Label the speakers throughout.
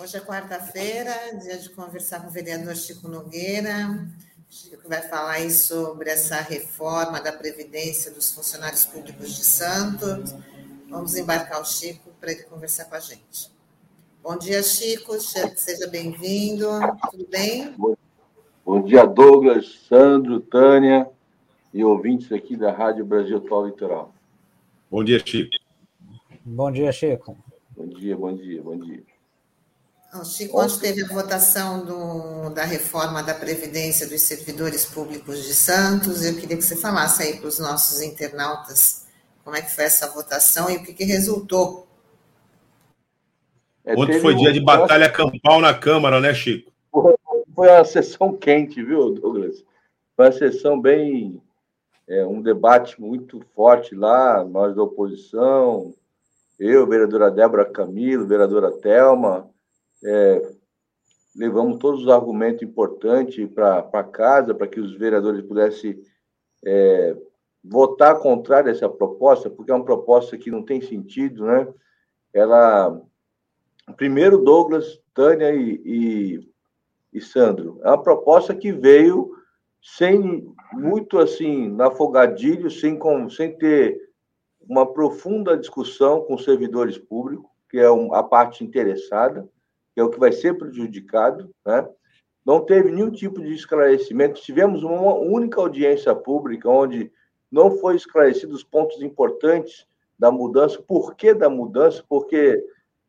Speaker 1: Hoje é quarta-feira, dia de conversar com o vereador Chico Nogueira. Chico vai falar aí sobre essa reforma da Previdência dos funcionários públicos de Santos. Vamos embarcar o Chico para ele conversar com a gente. Bom dia, Chico, seja bem-vindo. Tudo bem?
Speaker 2: Bom dia, Douglas, Sandro, Tânia e ouvintes aqui da Rádio Brasil Atual Litoral.
Speaker 3: Bom dia, Chico.
Speaker 4: Bom dia, Chico.
Speaker 2: Bom dia, bom dia, bom dia.
Speaker 1: Ontem teve a votação do, da reforma da Previdência dos Servidores Públicos de Santos. Eu queria que você falasse aí para os nossos internautas como é que foi essa votação e o que, que resultou.
Speaker 3: É, ontem foi um... dia de batalha campal na Câmara, né, Chico?
Speaker 2: Foi uma sessão quente, viu, Douglas? Foi uma sessão bem. É, um debate muito forte lá, nós da oposição, eu, vereadora Débora Camilo, vereadora Telma, é, levamos todos os argumentos importantes para casa, para que os vereadores pudessem é, votar contrário a essa proposta, porque é uma proposta que não tem sentido, né? Ela. Primeiro, Douglas, Tânia e, e, e Sandro, é uma proposta que veio sem muito assim, na afogadilho, sem, com, sem ter uma profunda discussão com os servidores públicos, que é a parte interessada que é o que vai ser prejudicado, né? Não teve nenhum tipo de esclarecimento. Tivemos uma única audiência pública onde não foi esclarecido os pontos importantes da mudança. Por que da mudança? Porque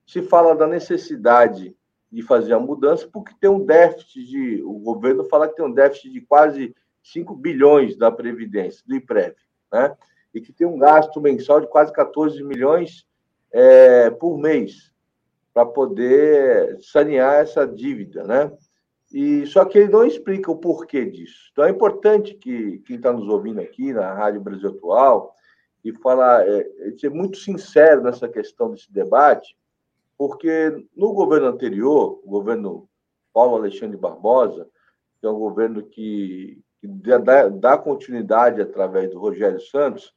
Speaker 2: se fala da necessidade de fazer a mudança, porque tem um déficit de. O governo fala que tem um déficit de quase 5 bilhões da Previdência, do IPREV, né? E que tem um gasto mensal de quase 14 milhões é, por mês para poder sanear essa dívida, né? E só que ele não explica o porquê disso. Então é importante que quem está nos ouvindo aqui na Rádio Brasil Atual e falar, é, é, ser muito sincero nessa questão desse debate, porque no governo anterior, o governo Paulo Alexandre Barbosa, que é um governo que, que dá, dá, continuidade através do Rogério Santos,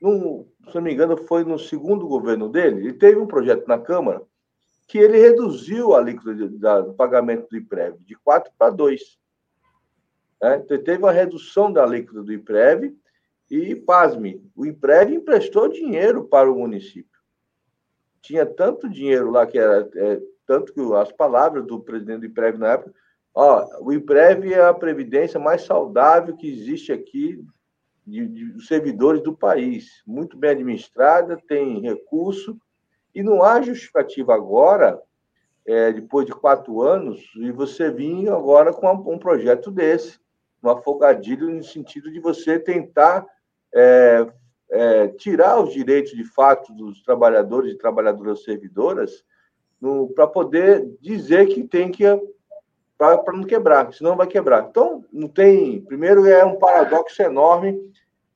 Speaker 2: num, se não me engano, foi no segundo governo dele, ele teve um projeto na Câmara que ele reduziu a alíquota do pagamento do IPREV de 4 para 2. Né? Então, teve uma redução da alíquota do IPREV e, pasme, o IPREV emprestou dinheiro para o município. Tinha tanto dinheiro lá que era. É, tanto que as palavras do presidente do IPREV na época, ó, o IPREV é a previdência mais saudável que existe aqui de, de, servidores do país. Muito bem administrada, tem recurso e não há justificativa agora, é, depois de quatro anos, e você vir agora com um projeto desse, um afogadilho no sentido de você tentar é, é, tirar os direitos de fato dos trabalhadores e trabalhadoras servidoras para poder dizer que tem que para não quebrar, senão vai quebrar. Então, não tem. Primeiro, é um paradoxo enorme,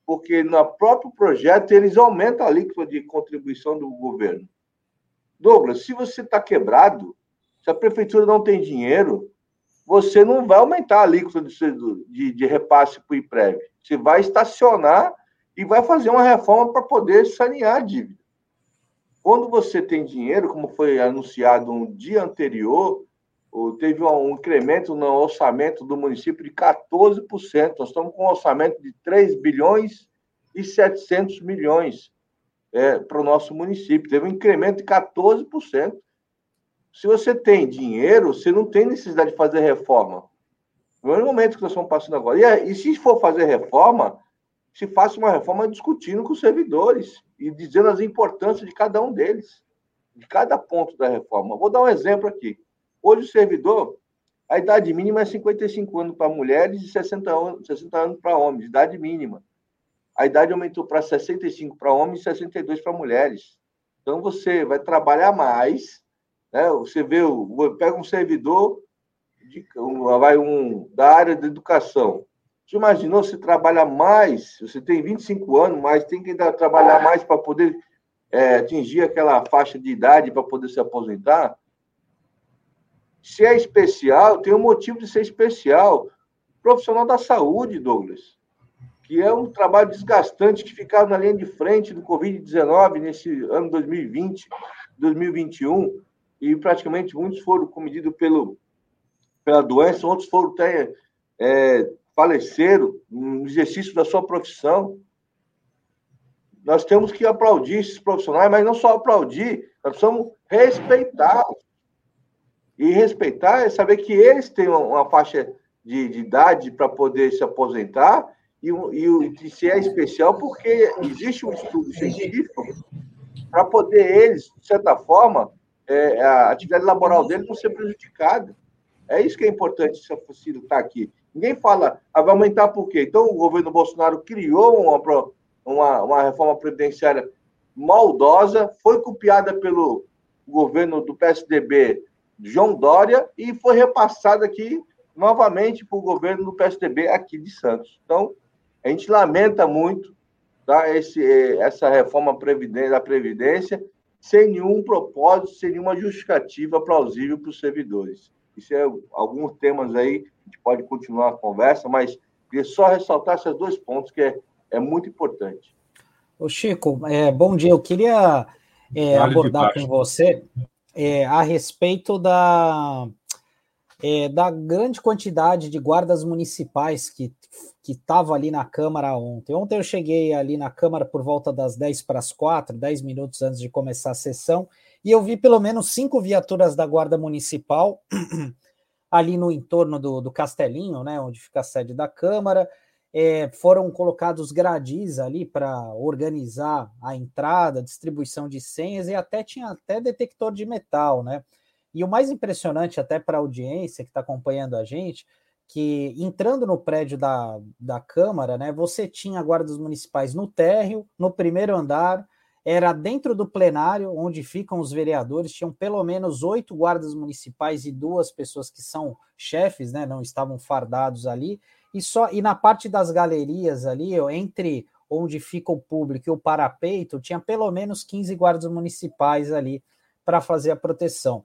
Speaker 2: porque no próprio projeto eles aumentam a alíquota de contribuição do governo. Douglas, se você está quebrado, se a prefeitura não tem dinheiro, você não vai aumentar a alíquota de, de, de repasse para o IPREV. Você vai estacionar e vai fazer uma reforma para poder sanear a dívida. Quando você tem dinheiro, como foi anunciado um dia anterior, teve um incremento no orçamento do município de 14%. Nós estamos com um orçamento de 3 bilhões e 700 milhões é, para o nosso município. Teve um incremento de 14%. Se você tem dinheiro, você não tem necessidade de fazer reforma. No é momento que nós estamos passando agora. E, e se for fazer reforma, se faça uma reforma discutindo com os servidores e dizendo as importâncias de cada um deles, de cada ponto da reforma. Vou dar um exemplo aqui. Hoje o servidor, a idade mínima é 55 anos para mulheres e 60 anos, 60 anos para homens, idade mínima a idade aumentou para 65 para homens e 62 para mulheres. Então você vai trabalhar mais, né? Você vê, pega um servidor de, vai um da área da educação. Você imaginou se trabalha mais? Você tem 25 anos, mas tem que trabalhar mais para poder é, atingir aquela faixa de idade para poder se aposentar? Se é especial, tem um motivo de ser especial. Profissional da saúde, Douglas que é um trabalho desgastante que ficava na linha de frente do Covid-19 nesse ano 2020, 2021, e praticamente muitos foram cometidos pelo, pela doença, outros foram até é, faleceram no exercício da sua profissão. Nós temos que aplaudir esses profissionais, mas não só aplaudir, nós precisamos respeitá-los. E respeitar é saber que eles têm uma faixa de, de idade para poder se aposentar, e, e, e se é especial porque existe um estudo científico para poder eles, de certa forma, é, a atividade laboral deles não ser prejudicada. É isso que é importante se estar aqui. Ninguém fala, ah, vai aumentar por quê? Então, o governo Bolsonaro criou uma, uma, uma reforma previdenciária maldosa, foi copiada pelo governo do PSDB João Dória e foi repassada aqui novamente para o governo do PSDB aqui de Santos. Então, a gente lamenta muito tá, esse, essa reforma da Previdência sem nenhum propósito, sem nenhuma justificativa plausível para os servidores. Isso é alguns temas aí, a gente pode continuar a conversa, mas queria só ressaltar esses dois pontos que é, é muito importante.
Speaker 4: Ô Chico, é, bom dia. Eu queria é, abordar com você é, a respeito da, é, da grande quantidade de guardas municipais que que estava ali na Câmara ontem. Ontem eu cheguei ali na Câmara por volta das 10 para as 4, 10 minutos antes de começar a sessão, e eu vi pelo menos cinco viaturas da Guarda Municipal ali no entorno do, do Castelinho, né, onde fica a sede da Câmara. É, foram colocados gradis ali para organizar a entrada, distribuição de senhas e até tinha até detector de metal, né? E o mais impressionante até para a audiência que está acompanhando a gente, que entrando no prédio da, da Câmara, né, você tinha guardas municipais no térreo, no primeiro andar, era dentro do plenário, onde ficam os vereadores, tinham pelo menos oito guardas municipais e duas pessoas que são chefes, né, não estavam fardados ali, e só e na parte das galerias ali, entre onde fica o público e o parapeito, tinha pelo menos 15 guardas municipais ali para fazer a proteção.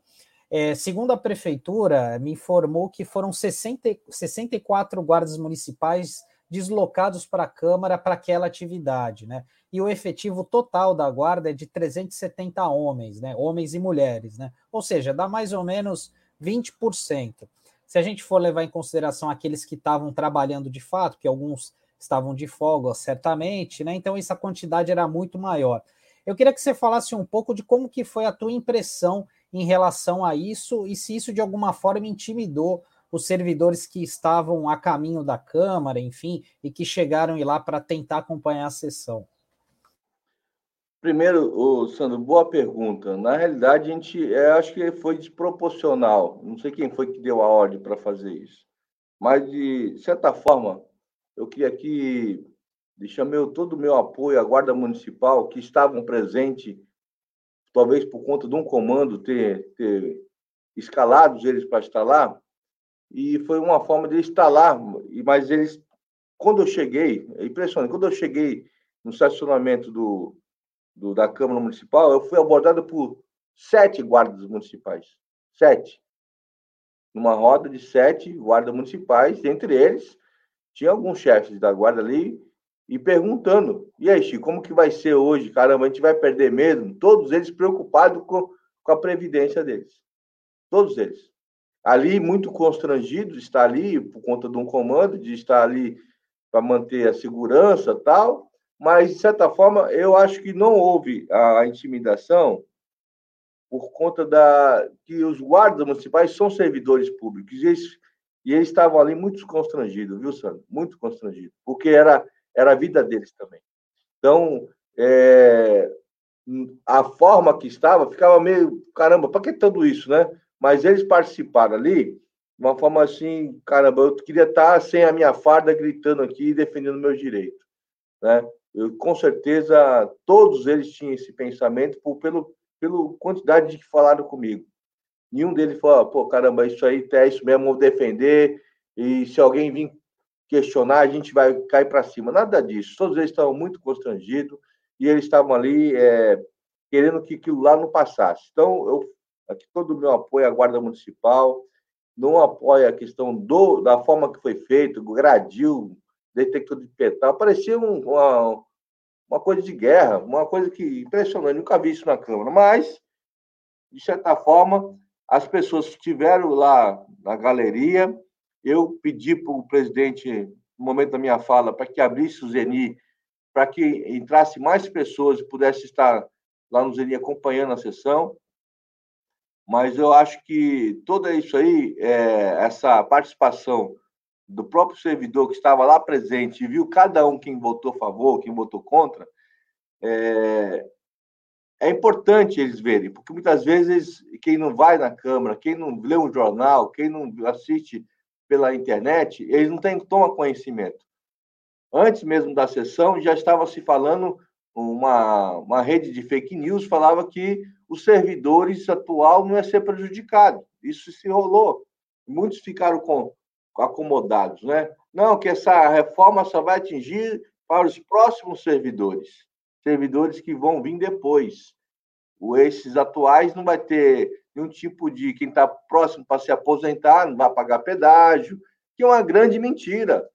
Speaker 4: É, segundo a prefeitura, me informou que foram 60, 64 guardas municipais deslocados para a Câmara para aquela atividade, né? E o efetivo total da guarda é de 370 homens, né? Homens e mulheres, né? Ou seja, dá mais ou menos 20%. Se a gente for levar em consideração aqueles que estavam trabalhando de fato, que alguns estavam de folga, certamente, né? Então essa quantidade era muito maior. Eu queria que você falasse um pouco de como que foi a tua impressão em relação a isso e se isso de alguma forma intimidou os servidores que estavam a caminho da Câmara, enfim, e que chegaram lá para tentar acompanhar a sessão?
Speaker 2: Primeiro, Sandro, boa pergunta. Na realidade, a gente, é, acho que foi desproporcional. Não sei quem foi que deu a ordem para fazer isso, mas de certa forma, eu queria aqui deixar meu, todo o meu apoio à Guarda Municipal que estavam presentes talvez por conta de um comando ter, ter eles para estar lá, e foi uma forma de lá, mas eles, quando eu cheguei, é impressionante, quando eu cheguei no estacionamento do, do, da Câmara Municipal, eu fui abordado por sete guardas municipais, sete, numa roda de sete guardas municipais, entre eles tinha alguns chefes da guarda ali, e perguntando: e aí, Chico, como que vai ser hoje? Caramba, a gente vai perder mesmo? Todos eles preocupados com, com a previdência deles. Todos eles. Ali, muito constrangidos, está ali por conta de um comando, de estar ali para manter a segurança tal, mas, de certa forma, eu acho que não houve a, a intimidação por conta da que os guardas municipais são servidores públicos e eles, e eles estavam ali muito constrangidos, viu, Sandro? Muito constrangidos, porque era era a vida deles também. Então, é, a forma que estava ficava meio, caramba, para que tudo isso, né? Mas eles participaram ali de uma forma assim, caramba, eu queria estar sem a minha farda gritando aqui e defendendo meus direitos, né? Eu, com certeza, todos eles tinham esse pensamento por, pelo, pela quantidade de que falaram comigo. Nenhum deles falou, pô, caramba, isso aí é isso mesmo, vou defender, e se alguém vir questionar, a gente vai cair para cima. Nada disso. Todos eles estavam muito constrangidos e eles estavam ali é, querendo que aquilo lá não passasse. Então, eu, aqui todo o meu apoio à Guarda Municipal, não apoio a questão do, da forma que foi feito, gradil, detector de petal, parecia um, uma, uma coisa de guerra, uma coisa que impressionante, nunca vi isso na Câmara, mas de certa forma, as pessoas estiveram lá na galeria. Eu pedi para o presidente, no momento da minha fala, para que abrisse o Zeni, para que entrasse mais pessoas e pudesse estar lá no Zeni acompanhando a sessão. Mas eu acho que toda isso aí, é, essa participação do próprio servidor que estava lá presente e viu cada um quem votou a favor, quem votou contra, é, é importante eles verem, porque muitas vezes quem não vai na Câmara, quem não lê um jornal, quem não assiste pela internet, eles não têm, tomam conhecimento. Antes mesmo da sessão, já estava se falando, uma, uma rede de fake news falava que os servidores atual não ia ser prejudicado. Isso se rolou. Muitos ficaram com, acomodados, né? Não, que essa reforma só vai atingir para os próximos servidores servidores que vão vir depois. O, esses atuais não vai ter nenhum tipo de quem está próximo para se aposentar, não vai pagar pedágio, que é uma grande mentira.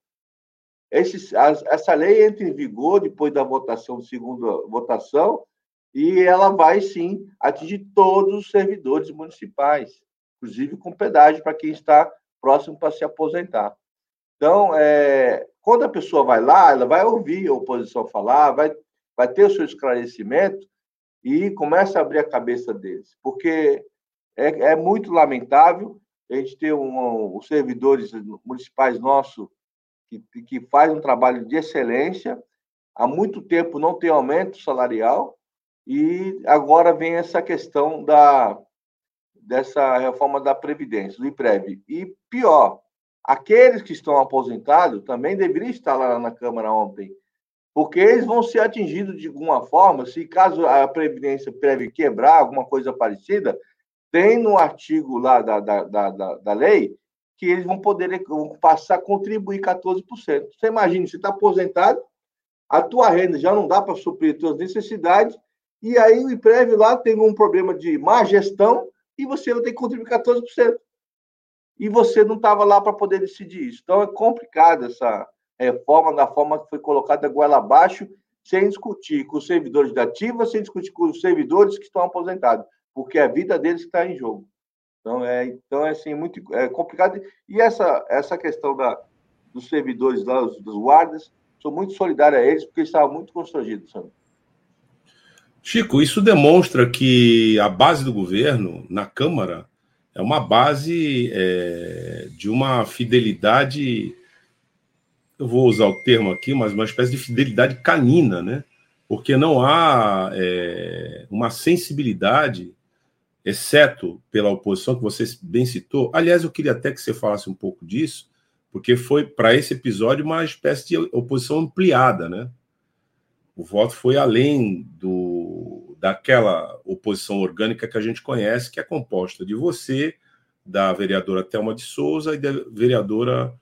Speaker 2: Esse, essa lei entra em vigor depois da votação, segunda votação, e ela vai sim atingir todos os servidores municipais, inclusive com pedágio para quem está próximo para se aposentar. Então, é, quando a pessoa vai lá, ela vai ouvir a oposição falar, vai vai ter o seu esclarecimento e começa a abrir a cabeça deles, porque é, é muito lamentável a gente ter um, os servidores municipais nossos que, que faz um trabalho de excelência, há muito tempo não tem aumento salarial e agora vem essa questão da dessa reforma da previdência, do IPREV. E pior, aqueles que estão aposentados também deveriam estar lá na Câmara ontem porque eles vão ser atingidos de alguma forma, se caso a Previdência Prévia quebrar, alguma coisa parecida, tem no artigo lá da, da, da, da, lei que eles vão poder vão passar a contribuir 14%. Você imagina, você está aposentado, a tua renda já não dá para suprir as tuas necessidades, e aí o IPREV lá tem um problema de má gestão e você vai ter que contribuir 14%. E você não estava lá para poder decidir isso. Então é complicado essa, reforma da forma que foi colocada goela abaixo, sem discutir com os servidores da ativa, sem discutir com os servidores que estão aposentados, porque é a vida deles está em jogo. Então é, então é assim muito é complicado. E essa essa questão da dos servidores lá, dos, dos guardas, sou muito solidário a eles porque eles estavam muito constrangidos, sabe?
Speaker 3: Chico, isso demonstra que a base do governo na Câmara é uma base é, de uma fidelidade eu vou usar o termo aqui, mas uma espécie de fidelidade canina, né? Porque não há é, uma sensibilidade, exceto pela oposição que você bem citou. Aliás, eu queria até que você falasse um pouco disso, porque foi para esse episódio uma espécie de oposição ampliada, né? O voto foi além do daquela oposição orgânica que a gente conhece, que é composta de você, da vereadora Thelma de Souza e da vereadora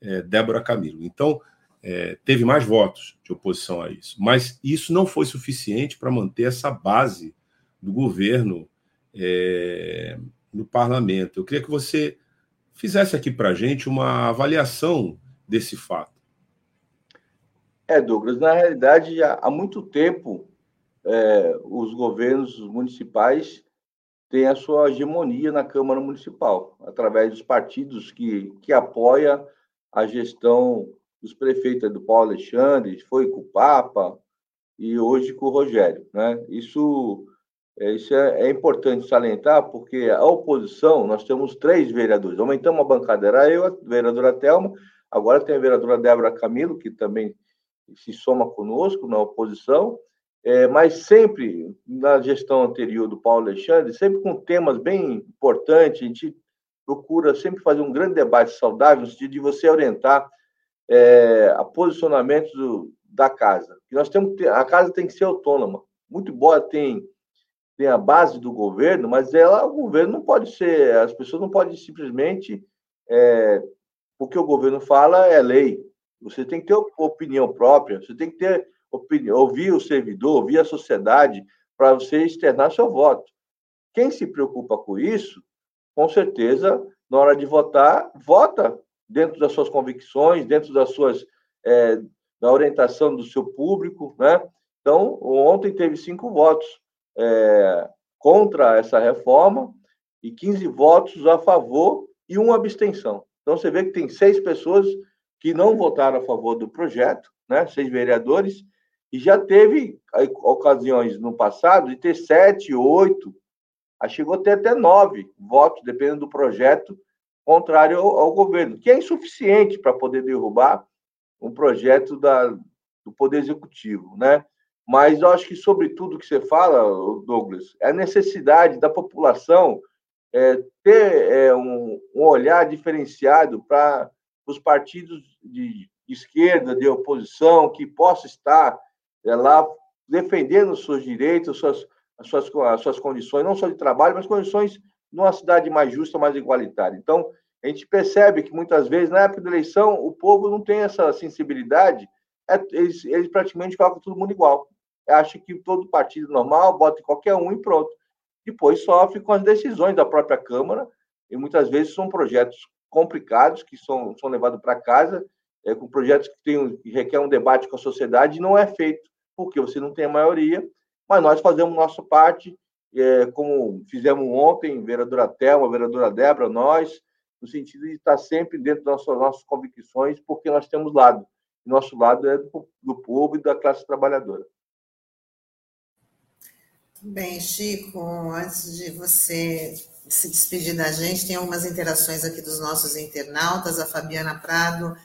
Speaker 3: é, Débora Camilo. Então, é, teve mais votos de oposição a isso. Mas isso não foi suficiente para manter essa base do governo é, no parlamento. Eu queria que você fizesse aqui para a gente uma avaliação desse fato.
Speaker 2: É, Douglas, na realidade, há muito tempo é, os governos municipais têm a sua hegemonia na Câmara Municipal, através dos partidos que, que apoiam a gestão dos prefeitos do Paulo Alexandre, foi com o Papa e hoje com o Rogério. Né? Isso, isso é, é importante salientar, porque a oposição, nós temos três vereadores. Aumentamos a bancada, era eu, a vereadora Thelma, agora tem a vereadora Débora Camilo, que também se soma conosco na oposição, é, mas sempre na gestão anterior do Paulo Alexandre, sempre com temas bem importantes, a gente procura sempre fazer um grande debate saudável, no sentido de você orientar é, a posicionamentos do, da casa. E nós temos a casa tem que ser autônoma. Muito boa tem tem a base do governo, mas ela o governo não pode ser, as pessoas não podem simplesmente é, o que o governo fala é lei. Você tem que ter opinião própria, você tem que ter opinião, ouvir o servidor, ouvir a sociedade para você externar seu voto. Quem se preocupa com isso com certeza, na hora de votar, vota dentro das suas convicções, dentro das suas é, da orientação do seu público, né? Então, ontem teve cinco votos é, contra essa reforma e 15 votos a favor e uma abstenção. Então você vê que tem seis pessoas que não votaram a favor do projeto, né? seis vereadores, e já teve ocasiões no passado de ter sete, oito, chegou a ter até nove votos, dependendo do projeto, contrário ao, ao governo, que é insuficiente para poder derrubar um projeto da, do Poder Executivo, né? Mas eu acho que, sobre tudo que você fala, Douglas, é a necessidade da população é, ter é, um, um, olhar diferenciado para os partidos de esquerda, de oposição, que possa estar é, lá defendendo os seus direitos, suas, as, suas, as suas condições, não só de trabalho, mas condições numa cidade mais justa, mais igualitária. Então, a gente percebe que muitas vezes, na época da eleição, o povo não tem essa sensibilidade, é, eles, eles praticamente colocam todo mundo igual. Acha que todo partido normal bota qualquer um e pronto. Depois sofre com as decisões da própria Câmara, e muitas vezes são projetos complicados que são, são levados para casa, é, com projetos que, tem, que requer um debate com a sociedade, e não é feito, porque você não tem a maioria, mas nós fazemos nossa parte, é, como fizemos ontem, vereadora Thelma, vereadora Débora, nós, no sentido de estar sempre dentro das nossas, nossas convicções, porque nós temos lado. Nosso lado é do, do povo e da classe trabalhadora.
Speaker 1: Bem, Chico, antes de você se despedir da gente, tem algumas interações aqui dos nossos internautas. A Fabiana Prado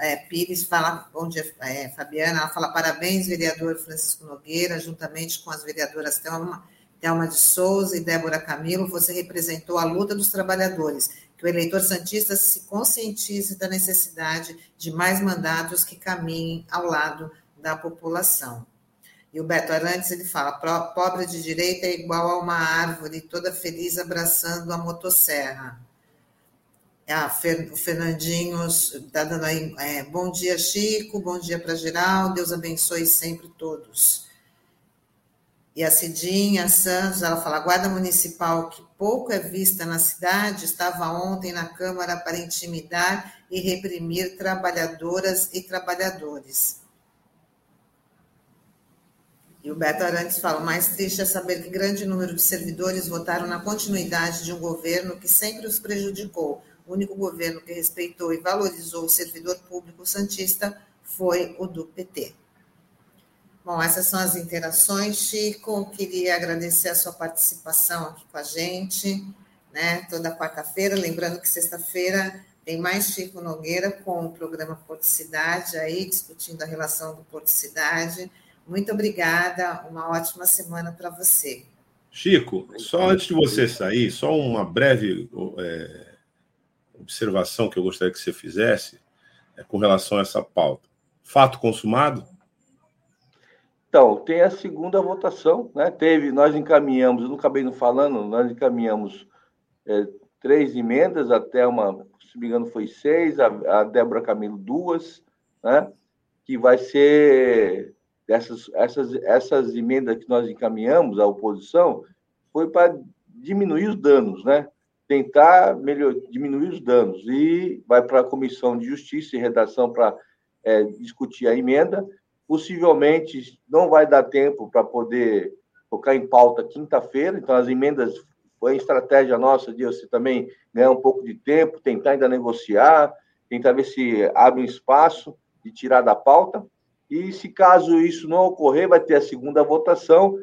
Speaker 1: é, Pires fala, bom dia, é, Fabiana, ela fala parabéns, vereador Francisco Nogueira, juntamente com as vereadoras Thelma, Thelma de Souza e Débora Camilo, você representou a luta dos trabalhadores, que o eleitor santista se conscientize da necessidade de mais mandatos que caminhem ao lado da população. E o Beto Arantes, ele fala, pobre de direita é igual a uma árvore toda feliz abraçando a motosserra. Ah, o Fernandinho está dando aí, é, bom dia, Chico, bom dia para geral, Deus abençoe sempre todos. E a Cidinha Santos, ela fala, a guarda municipal, que pouco é vista na cidade, estava ontem na Câmara para intimidar e reprimir trabalhadoras e trabalhadores. E o Beto Arantes fala: o mais triste é saber que grande número de servidores votaram na continuidade de um governo que sempre os prejudicou. O único governo que respeitou e valorizou o servidor público santista foi o do PT. Bom, essas são as interações, Chico. Queria agradecer a sua participação aqui com a gente, né? Toda quarta-feira. Lembrando que sexta-feira tem mais Chico Nogueira com o programa Porto Cidade aí, discutindo a relação do Porto Cidade muito obrigada, uma ótima semana para você.
Speaker 3: Chico, só antes de você sair, só uma breve é, observação que eu gostaria que você fizesse é, com relação a essa pauta. Fato consumado?
Speaker 2: Então, tem a segunda votação, né? Teve, nós encaminhamos, eu não acabei não falando, nós encaminhamos é, três emendas, até uma, se me engano, foi seis, a, a Débora Camilo duas, né? Que vai ser dessas essas, essas emendas que nós encaminhamos à oposição foi para diminuir os danos, né? Tentar melhor, diminuir os danos. E vai para a Comissão de Justiça e Redação para é, discutir a emenda. Possivelmente não vai dar tempo para poder colocar em pauta quinta-feira, então as emendas foi estratégia nossa de você também ganhar um pouco de tempo, tentar ainda negociar, tentar ver se abre um espaço de tirar da pauta. E se caso isso não ocorrer, vai ter a segunda votação.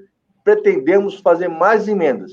Speaker 2: Pretendemos fazer mais emendas,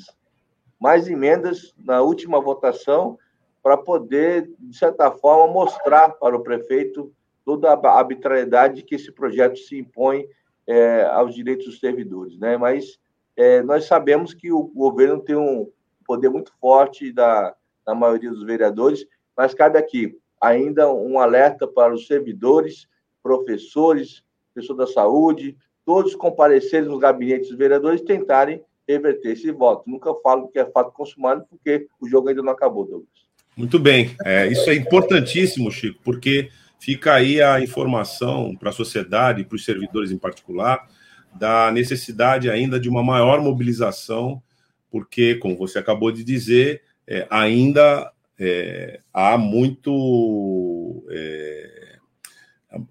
Speaker 2: mais emendas na última votação, para poder, de certa forma, mostrar para o prefeito toda a arbitrariedade que esse projeto se impõe é, aos direitos dos servidores. Né? Mas é, nós sabemos que o governo tem um poder muito forte da, da maioria dos vereadores, mas cabe aqui ainda um alerta para os servidores professores, pessoas da saúde, todos comparecerem nos gabinetes dos vereadores e tentarem reverter esse voto. Nunca falo que é fato consumado, porque o jogo ainda não acabou, Douglas.
Speaker 3: Muito bem. É, isso é importantíssimo, Chico, porque fica aí a informação para a sociedade, para os servidores em particular, da necessidade ainda de uma maior mobilização, porque, como você acabou de dizer, é, ainda é, há muito é,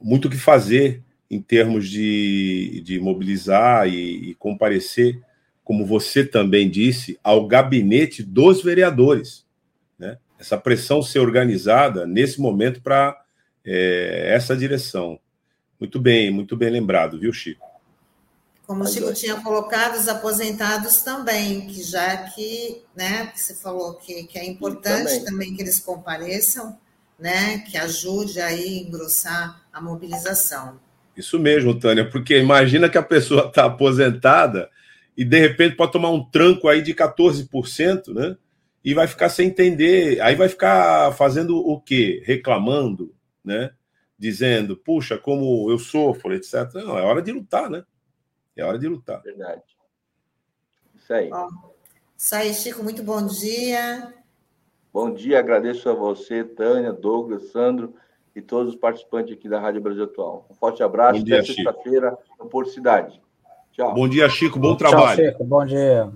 Speaker 3: muito o que fazer em termos de, de mobilizar e, e comparecer como você também disse, ao gabinete dos vereadores. Né? Essa pressão ser organizada nesse momento para é, essa direção. Muito bem, muito bem lembrado, viu, Chico?
Speaker 1: Como o Chico tinha colocado, os aposentados também, que já que, né, que você falou que, que é importante também. também que eles compareçam, né, que ajude aí a engrossar a mobilização.
Speaker 3: Isso mesmo, Tânia, porque imagina que a pessoa está aposentada e de repente pode tomar um tranco aí de 14%, né? E vai ficar sem entender, aí vai ficar fazendo o quê? Reclamando, né? Dizendo, puxa, como eu sofro, etc. Não, é hora de lutar, né? É hora de lutar.
Speaker 2: Verdade. Isso aí. Bom,
Speaker 1: isso aí, Chico, muito bom dia.
Speaker 2: Bom dia, agradeço a você, Tânia, Douglas, Sandro e todos os participantes aqui da Rádio Brasil Atual. Um forte abraço, até sexta-feira, no Por Cidade.
Speaker 3: Tchau. Bom dia, Chico. Bom trabalho.
Speaker 4: Tchau, Chico. Bom dia.